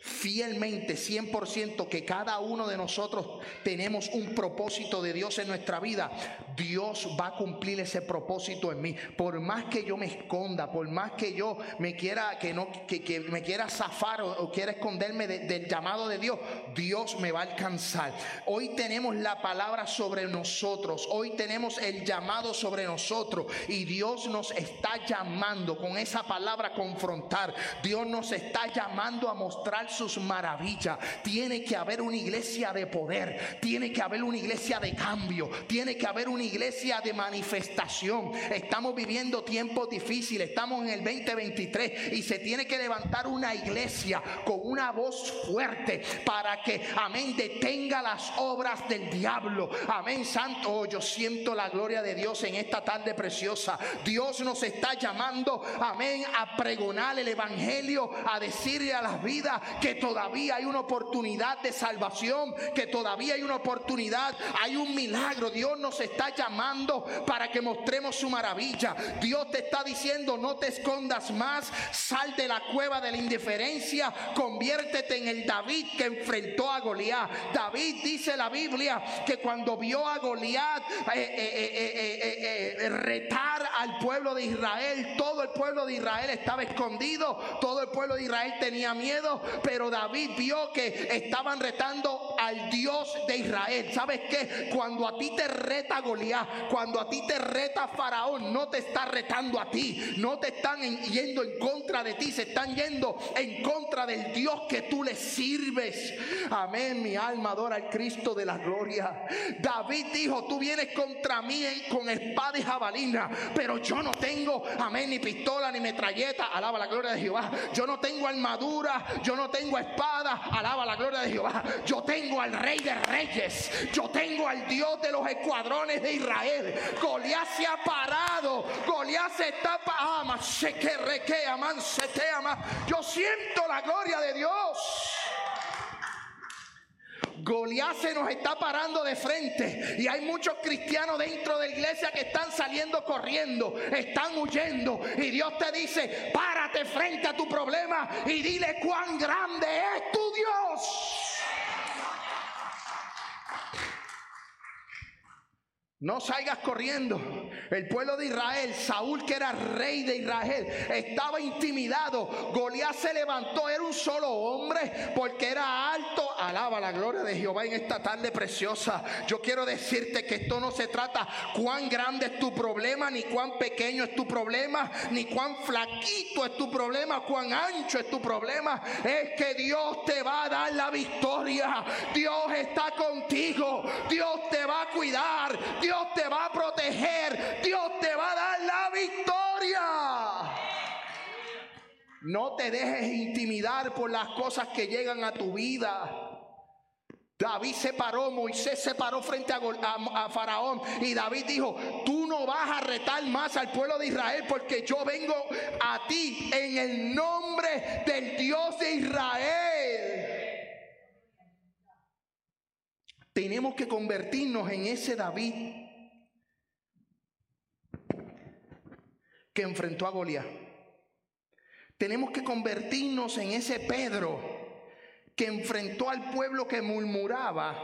fielmente, 100%, que cada uno de nosotros tenemos un propósito de Dios en nuestra vida, Dios va a cumplir ese propósito en mí. Por más que yo me esconda, por más que yo me quiera, que no, que, me quiera zafar o, quiera esconderme del llamado de Dios, Dios me va a alcanzar. Hoy tenemos la palabra sobre nosotros, hoy tenemos el llamado sobre nosotros y Dios nos está llamando con esa palabra a confrontar. Dios nos está llamando a mostrar sus maravillas. Tiene que haber una iglesia de poder, tiene que haber una iglesia de cambio, tiene que haber una iglesia de manifestación. Estamos viviendo tiempos difíciles, estamos en el 2023 y se tiene que levantar una iglesia con una voz fuerte para que, amén, detenga las obras del diablo. Amén, santo. Oh, yo siento la gloria de Dios en esta tarde preciosa. Dios nos está llamando, amén, a pregonar el evangelio, a decirle a las vidas que todavía hay una oportunidad de salvación, que todavía hay una oportunidad, hay un milagro. Dios nos está llamando para que mostremos su maravilla. Dios te está diciendo, no te escondas más, sal de la cueva de la indiferencia, conviértete en el David que enfrentó a Goliat. David dice la Biblia que cuando vio a Goliat eh, eh, eh, retar al pueblo de Israel, todo el pueblo de Israel estaba escondido, todo el pueblo de Israel tenía miedo, pero David vio que estaban retando al Dios de Israel. ¿Sabes qué? Cuando a ti te reta Goliat, cuando a ti te reta Faraón, no te está retando a ti, no te están yendo en contra de ti, se están yendo en contra del Dios que tú le sirves. Amén, mi alma adora al Cristo de la gloria. David dijo, tú vienes contra mí con espada y jabalina, pero yo no tengo, amén, ni pistola ni metralleta, alaba la gloria de Jehová. Yo no tengo armadura, yo no tengo tengo espada, alaba la gloria de Jehová. Yo tengo al rey de reyes. Yo tengo al Dios de los escuadrones de Israel. Goliat se ha parado. Goliat se está te ama. Yo siento la gloria de Dios. Goliat se nos está parando de frente y hay muchos cristianos dentro de la iglesia que están saliendo corriendo, están huyendo y Dios te dice, párate frente a tu problema y dile cuán grande es tu Dios. No salgas corriendo. El pueblo de Israel, Saúl que era rey de Israel, estaba intimidado. Goliat se levantó, era un solo hombre porque era alto. Alaba la gloria de Jehová en esta tarde preciosa. Yo quiero decirte que esto no se trata cuán grande es tu problema, ni cuán pequeño es tu problema, ni cuán flaquito es tu problema, cuán ancho es tu problema. Es que Dios te va a dar la victoria. Dios está contigo. Dios te va a cuidar. Dios te va a proteger, Dios te va a dar la victoria. No te dejes intimidar por las cosas que llegan a tu vida. David se paró, Moisés se paró frente a, a, Faraón y David dijo, tú no vas a retar más al pueblo de Israel porque yo vengo a ti en el nombre del Dios de Israel. Tenemos que convertirnos en ese David que enfrentó a Goliat. Tenemos que convertirnos en ese Pedro que enfrentó al pueblo que murmuraba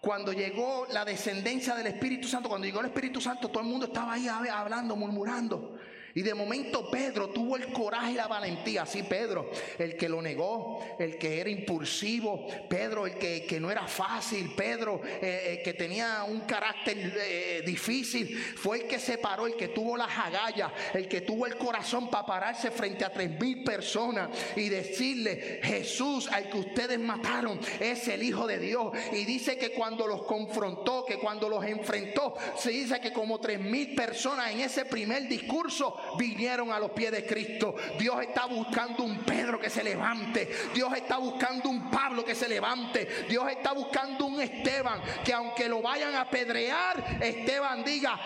cuando llegó la descendencia del Espíritu Santo. Cuando llegó el Espíritu Santo, todo el mundo estaba ahí hablando, murmurando. Y de momento Pedro tuvo el coraje y la valentía. Sí, Pedro, el que lo negó, el que era impulsivo, Pedro, el que, no era fácil, Pedro, el eh, eh, que tenía un carácter eh, difícil, fue el que se paró, el que tuvo la agallas, el que tuvo el corazón para pararse frente a tres mil personas y decirle, Jesús, al que ustedes mataron, es el Hijo de Dios. Y dice que cuando los confrontó, que cuando los enfrentó, se dice que como tres mil personas en ese primer discurso vinieron a los pies de Cristo. Dios está buscando un Pedro que se levante. Dios está buscando un Pablo que se levante. Dios está buscando un Esteban que aunque lo vayan a apedrear, Esteban diga,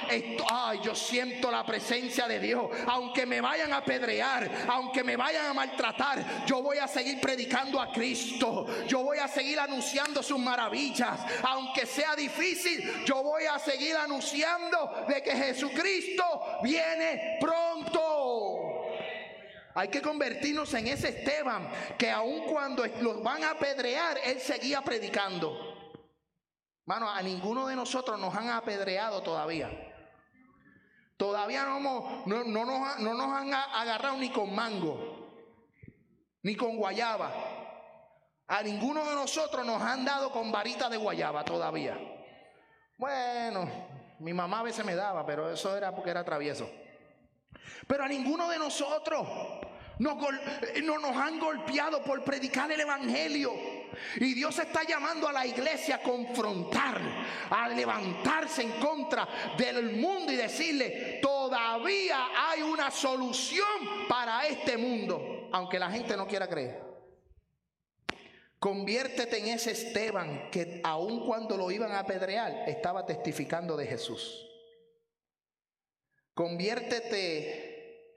ay, yo siento la presencia de Dios. Aunque me vayan a apedrear, aunque me vayan a maltratar, yo voy a seguir predicando a Cristo. Yo voy a seguir anunciando sus maravillas. Aunque sea difícil, yo voy a seguir anunciando de que Jesucristo viene pronto. Hay que convertirnos en ese Esteban que aun cuando los van a apedrear, él seguía predicando. Mano, a ninguno de nosotros nos han apedreado todavía. Todavía no, no, no, nos, no nos han agarrado ni con mango, ni con guayaba. A ninguno de nosotros nos han dado con varita de guayaba todavía. Bueno, mi mamá a veces me daba, pero eso era porque era travieso. Pero a ninguno de nosotros nos, no nos han golpeado por predicar el Evangelio. Y Dios está llamando a la iglesia a confrontar, a levantarse en contra del mundo y decirle, todavía hay una solución para este mundo, aunque la gente no quiera creer. Conviértete en ese Esteban que aun cuando lo iban a apedrear, estaba testificando de Jesús. Conviértete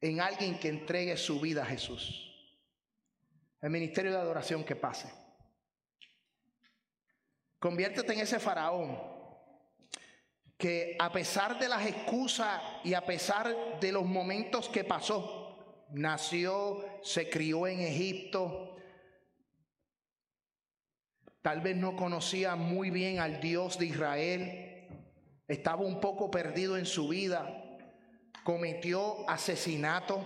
en alguien que entregue su vida a Jesús. El ministerio de adoración que pase. Conviértete en ese faraón que a pesar de las excusas y a pesar de los momentos que pasó, nació, se crió en Egipto, tal vez no conocía muy bien al Dios de Israel, estaba un poco perdido en su vida, cometió asesinato,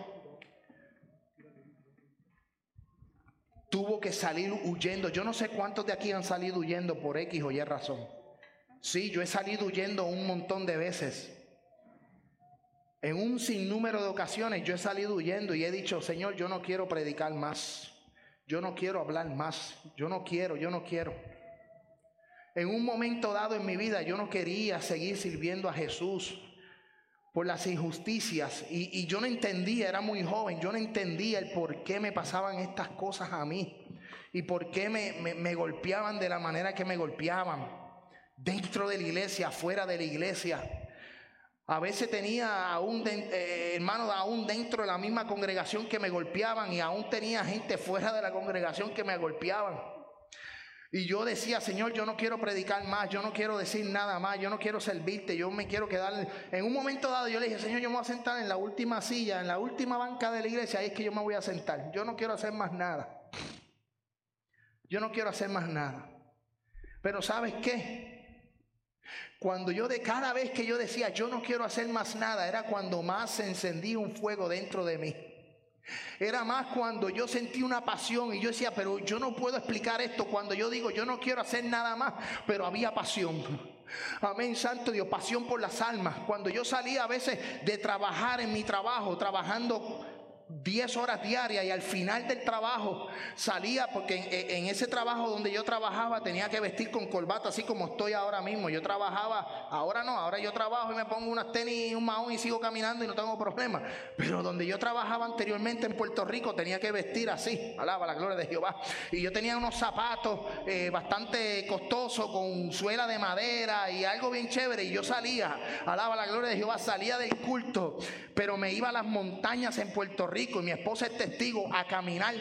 tuvo que salir huyendo. Yo no sé cuántos de aquí han salido huyendo por X o Y razón. Sí, yo he salido huyendo un montón de veces. En un sinnúmero de ocasiones yo he salido huyendo y he dicho, Señor, yo no quiero predicar más. Yo no quiero hablar más. Yo no quiero, yo no quiero. En un momento dado en mi vida yo no quería seguir sirviendo a Jesús por las injusticias y, yo no entendía, era muy joven, yo no entendía el por qué me pasaban estas cosas a mí y por qué me, golpeaban de la manera que me golpeaban, dentro de la iglesia, fuera de la iglesia. A veces tenía aún eh, hermanos aún dentro de la misma congregación que me golpeaban y aún tenía gente fuera de la congregación que me golpeaban. Y yo decía, Señor, yo no quiero predicar más, yo no quiero decir nada más, yo no quiero servirte, yo me quiero quedar. En un momento dado yo le dije, Señor, yo me voy a sentar en la última silla, en la última banca de la iglesia, ahí es que yo me voy a sentar. Yo no quiero hacer más nada. Yo no quiero hacer más nada. Pero ¿sabes qué? Cuando yo de cada vez que yo decía, yo no quiero hacer más nada, era cuando más se encendía un fuego dentro de mí. Era más cuando yo sentí una pasión y yo decía, pero yo no puedo explicar esto. Cuando yo digo, yo no quiero hacer nada más, pero había pasión. Amén, Santo Dios, pasión por las almas. Cuando yo salía a veces de trabajar en mi trabajo, trabajando 10 horas diarias y al final del trabajo salía, porque en, ese trabajo donde yo trabajaba tenía que vestir con corbata, así como estoy ahora mismo. Yo trabajaba, ahora no, ahora yo trabajo y me pongo unas tenis y un mahón y sigo caminando y no tengo problema. Pero donde yo trabajaba anteriormente en Puerto Rico tenía que vestir así, alaba la gloria de Jehová. Y yo tenía unos zapatos eh, bastante costosos con suela de madera y algo bien chévere. Y yo salía, alaba la gloria de Jehová, salía del culto, pero me iba a las montañas en Puerto Rico y mi esposa es testigo a caminar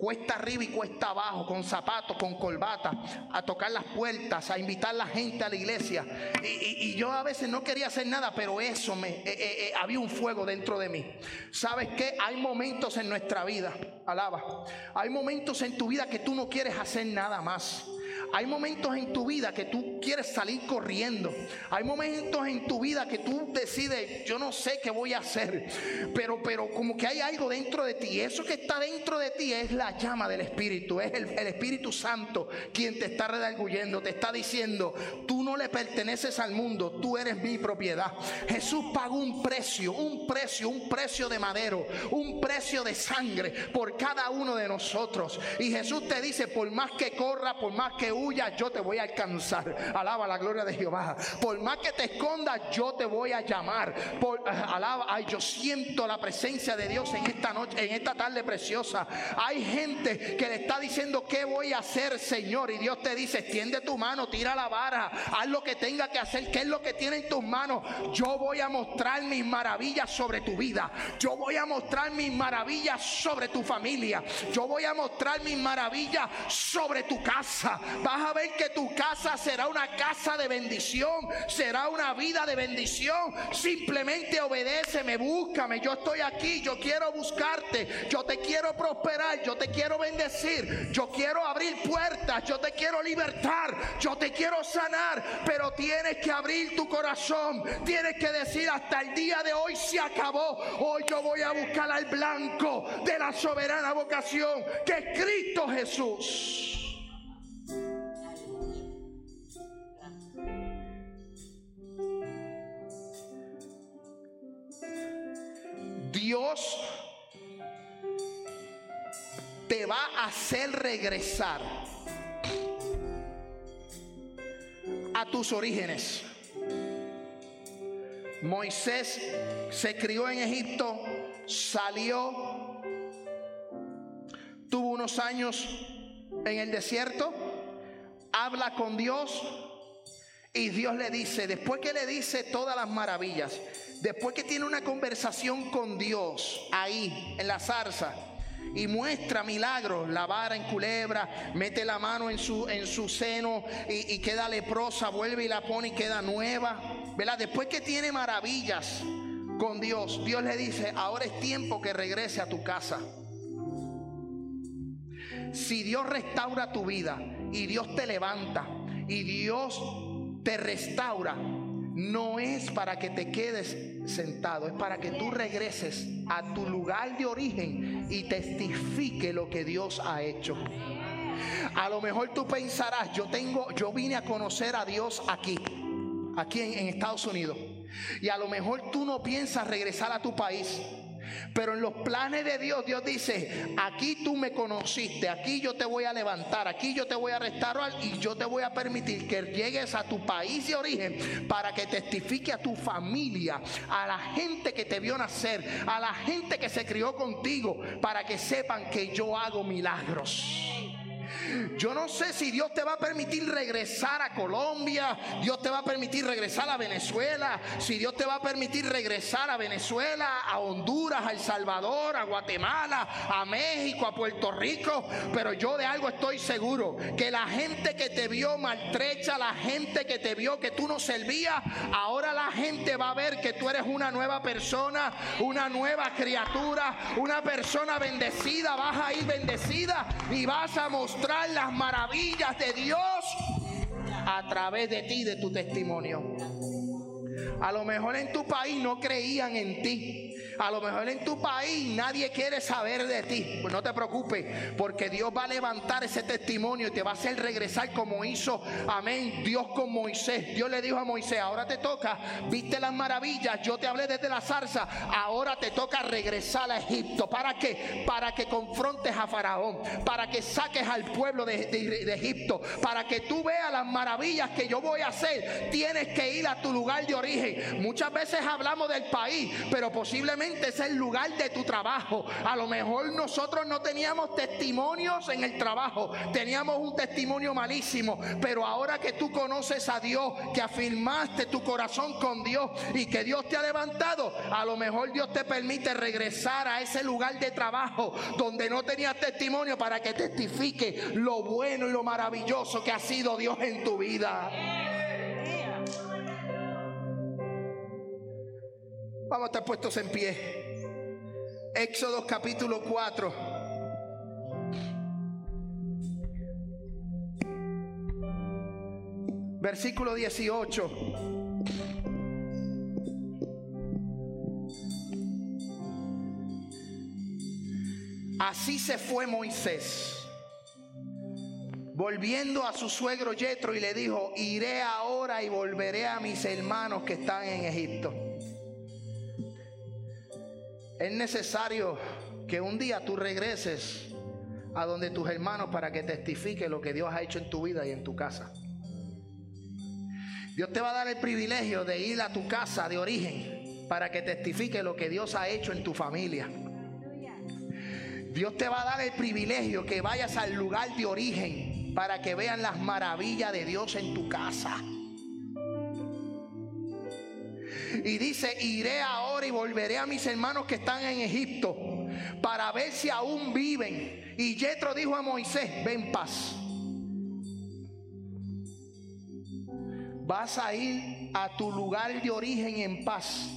cuesta arriba y cuesta abajo, con zapatos, con corbata, a tocar las puertas, a invitar la gente a la iglesia. Y, yo a veces no quería hacer nada, pero eso me, eh, eh, eh, había un fuego dentro de mí. ¿Sabes qué? Hay momentos en nuestra vida, alaba, hay momentos en tu vida que tú no quieres hacer nada más. Hay momentos en tu vida que tú quieres salir corriendo. Hay momentos en tu vida que tú decides, yo no sé qué voy a hacer, pero, pero como que hay algo dentro de ti. Eso que está dentro de ti es la llama del Espíritu, es el, Espíritu Santo quien te está redarguyendo, te está diciendo, tú no le perteneces al mundo, tú eres mi propiedad. Jesús pagó un precio, un precio, un precio de madero, un precio de sangre por cada uno de nosotros. Y Jesús te dice, por más que corra, por más que huya, yo te voy a alcanzar. Alaba la gloria de Jehová. Por más que te escondas, yo te voy a llamar. Por, eh, alaba, ay, yo siento la presencia de Dios en esta noche, en esta tarde preciosa. Hay gente que le está diciendo, ¿qué voy a hacer, Señor? Y Dios te dice, extiende tu mano, tira la vara, haz lo que tenga que hacer. ¿Qué es lo que tiene en tus manos? Yo voy a mostrar mis maravillas sobre tu vida. Yo voy a mostrar mis maravillas sobre tu familia. Yo voy a mostrar mis maravillas sobre tu casa vas a ver que tu casa será una casa de bendición, será una vida de bendición. Simplemente obedéceme, búscame, yo estoy aquí, yo quiero buscarte, yo te quiero prosperar, yo te quiero bendecir, yo quiero abrir puertas, yo te quiero libertar, yo te quiero sanar, pero tienes que abrir tu corazón, tienes que decir hasta el día de hoy se acabó, hoy yo voy a buscar al blanco de la soberana vocación que es Cristo Jesús. Dios te va a hacer regresar a tus orígenes. Moisés se crió en Egipto, salió, tuvo unos años en el desierto, habla con Dios y Dios le dice, después que le dice todas las maravillas, después que tiene una conversación con Dios ahí en la zarza y muestra milagros, la vara en culebra, mete la mano en su, en su seno y, queda leprosa, vuelve y la pone y queda nueva, ¿verdad? Después que tiene maravillas con Dios, Dios le dice, ahora es tiempo que regrese a tu casa. Si Dios restaura tu vida y Dios te levanta y Dios te restaura, no es para que te quedes sentado, es para que tú regreses a tu lugar de origen y testifique lo que Dios ha hecho. A lo mejor tú pensarás, yo tengo, yo vine a conocer a Dios aquí, aquí en, en Estados Unidos. Y a lo mejor tú no piensas regresar a tu país. Pero en los planes de Dios, Dios dice, aquí tú me conociste, aquí yo te voy a levantar, aquí yo te voy a restaurar y yo te voy a permitir que llegues a tu país de origen para que testifique a tu familia, a la gente que te vio nacer, a la gente que se crió contigo, para que sepan que yo hago milagros. Yo no sé si Dios te va a permitir regresar a Colombia, Dios te va a permitir regresar a Venezuela, si Dios te va a permitir regresar a Venezuela, a Honduras, a El Salvador, a Guatemala, a México, a Puerto Rico, pero yo de algo estoy seguro, que la gente que te vio maltrecha, la gente que te vio que tú no servías, ahora la gente va a ver que tú eres una nueva persona, una nueva criatura, una persona bendecida, vas a ir bendecida y vas a mostrar las maravillas de Dios. a través de ti, de tu testimonio. A lo mejor en tu país no creían en ti. A lo mejor en tu país nadie quiere saber de ti. Pues no te preocupes, porque Dios va a levantar ese testimonio y te va a hacer regresar como hizo, amén, Dios con Moisés. Dios le dijo a Moisés, ahora te toca, viste las maravillas, yo te hablé desde la zarza, ahora te toca regresar a Egipto. ¿Para qué? Para que confrontes a Faraón, para que saques al pueblo de, de Egipto, para que tú veas las maravillas que yo voy a hacer. Tienes que ir a tu lugar de origen. Muchas veces hablamos del país, pero posiblemente es el lugar de tu trabajo. A lo mejor nosotros no teníamos testimonios en el trabajo, teníamos un testimonio malísimo, pero ahora que tú conoces a Dios, que afirmaste tu corazón con Dios y que Dios te ha levantado, a lo mejor Dios te permite regresar a ese lugar de trabajo donde no tenías testimonio para que testifique lo bueno y lo maravilloso que ha sido Dios en tu vida. Vamos a estar puestos en pie. Éxodo capítulo 4. Versículo 18. Así se fue Moisés, volviendo a su suegro Yetro y le dijo, iré ahora y volveré a mis hermanos que están en Egipto. Es necesario que un día tú regreses a donde tus hermanos para que testifique lo que Dios ha hecho en tu vida y en tu casa. Dios te va a dar el privilegio de ir a tu casa de origen para que testifique lo que Dios ha hecho en tu familia. Dios te va a dar el privilegio que vayas al lugar de origen para que vean las maravillas de Dios en tu casa. Y dice, iré ahora y volveré a mis hermanos que están en Egipto para ver si aún viven. Y Yetro dijo a Moisés, ven paz. Vas a ir a tu lugar de origen en paz.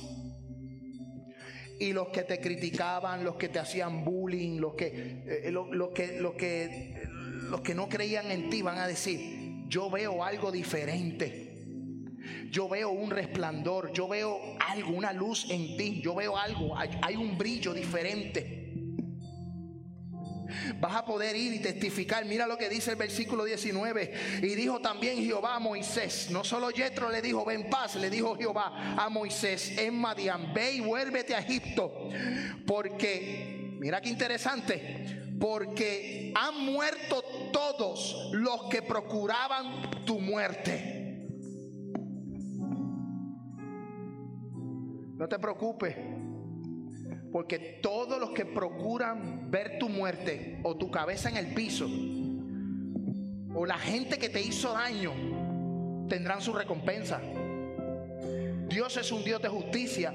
Y los que te criticaban, los que te hacían bullying, los que, eh, los, que, los que, los que no creían en ti van a decir, yo veo algo diferente yo veo un resplandor, yo veo algo, una luz en ti, yo veo algo, hay, un brillo diferente. Vas a poder ir y testificar. Mira lo que dice el versículo 19. Y dijo también Jehová a Moisés. No solo Yetro le dijo, ven paz, le dijo Jehová a Moisés en Madian, ve y vuélvete a Egipto. Porque, mira qué interesante, porque han muerto todos los que procuraban tu muerte. No te preocupes, porque todos los que procuran ver tu muerte o tu cabeza en el piso, o la gente que te hizo daño, tendrán su recompensa. Dios es un Dios de justicia.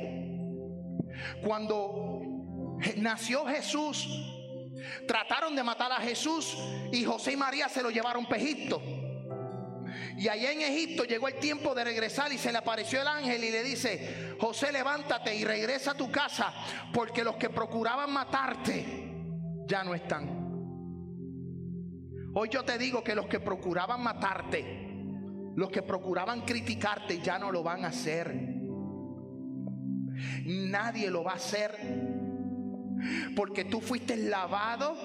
Cuando nació Jesús, trataron de matar a Jesús y José y María se lo llevaron a Egipto. Y allá en Egipto llegó el tiempo de regresar y se le apareció el ángel y le dice, José, levántate y regresa a tu casa, porque los que procuraban matarte ya no están. Hoy yo te digo que los que procuraban matarte, los que procuraban criticarte, ya no lo van a hacer. Nadie lo va a hacer. Porque tú fuiste lavado,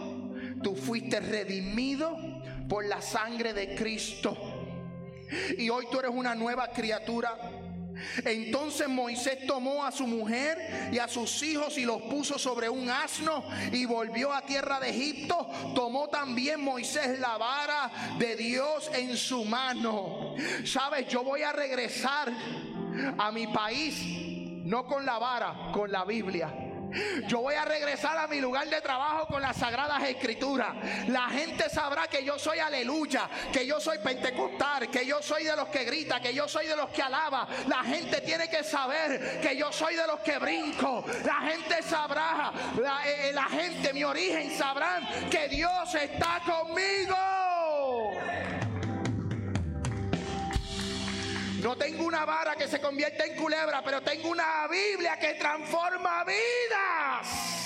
tú fuiste redimido por la sangre de Cristo y hoy tú eres una nueva criatura. Entonces Moisés tomó a su mujer y a sus hijos y los puso sobre un asno y volvió a tierra de Egipto. Tomó también Moisés la vara de Dios en su mano. Sabes, yo voy a regresar a mi país, no con la vara, con la Biblia. Yo voy a regresar a mi lugar de trabajo con las sagradas escrituras. La gente sabrá que yo soy aleluya, que yo soy pentecostal, que yo soy de los que grita, que yo soy de los que alaba. La gente tiene que saber que yo soy de los que brinco. La gente sabrá, la, eh, la gente, mi origen, sabrán que Dios está conmigo. No tengo una vara que se convierte en culebra, pero tengo una Biblia que transforma vidas.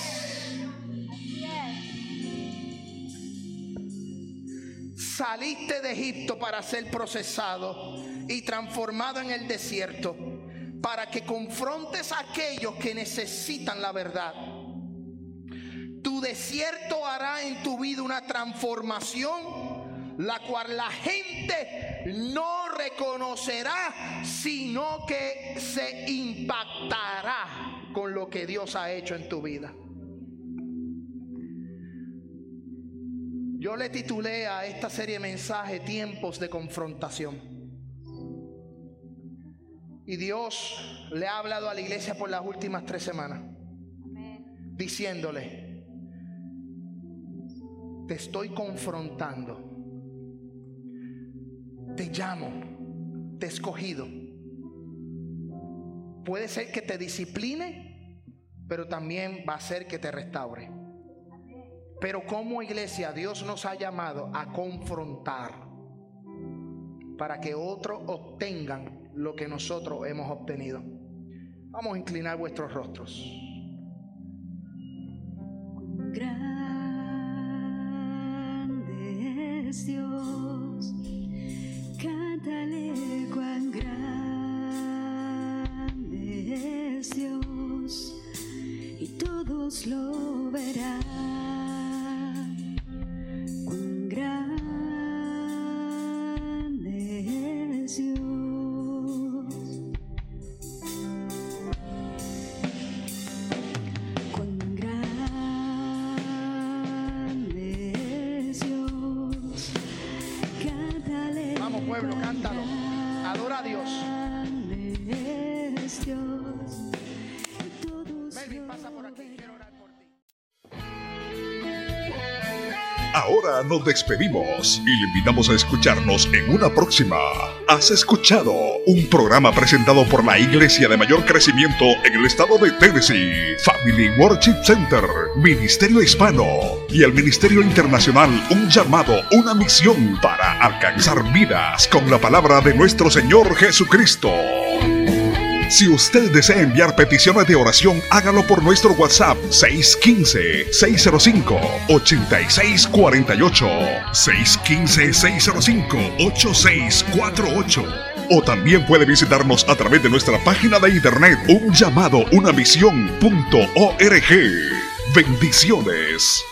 saliste de Egipto para ser procesado y transformado en el desierto, para que confrontes a aquellos que necesitan la verdad. Tu desierto hará en tu vida una transformación, la cual la gente no reconocerá, sino que se impactará con lo que Dios ha hecho en tu vida. Yo le titulé a esta serie de mensajes Tiempos de confrontación. Y Dios le ha hablado a la iglesia por las últimas tres semanas, diciéndole, te estoy confrontando, te llamo, te he escogido. Puede ser que te discipline, pero también va a ser que te restaure. Pero como iglesia Dios nos ha llamado a confrontar para que otros obtengan lo que nosotros hemos obtenido. Vamos a inclinar vuestros rostros. Nos despedimos y le invitamos a escucharnos en una próxima. Has escuchado un programa presentado por la iglesia de mayor crecimiento en el estado de Tennessee, Family Worship Center, Ministerio Hispano y el Ministerio Internacional, un llamado, una misión para alcanzar vidas con la palabra de nuestro Señor Jesucristo. Si usted desea enviar peticiones de oración, hágalo por nuestro WhatsApp 615-605-8648. 615-605-8648. O también puede visitarnos a través de nuestra página de internet un llamado una Bendiciones.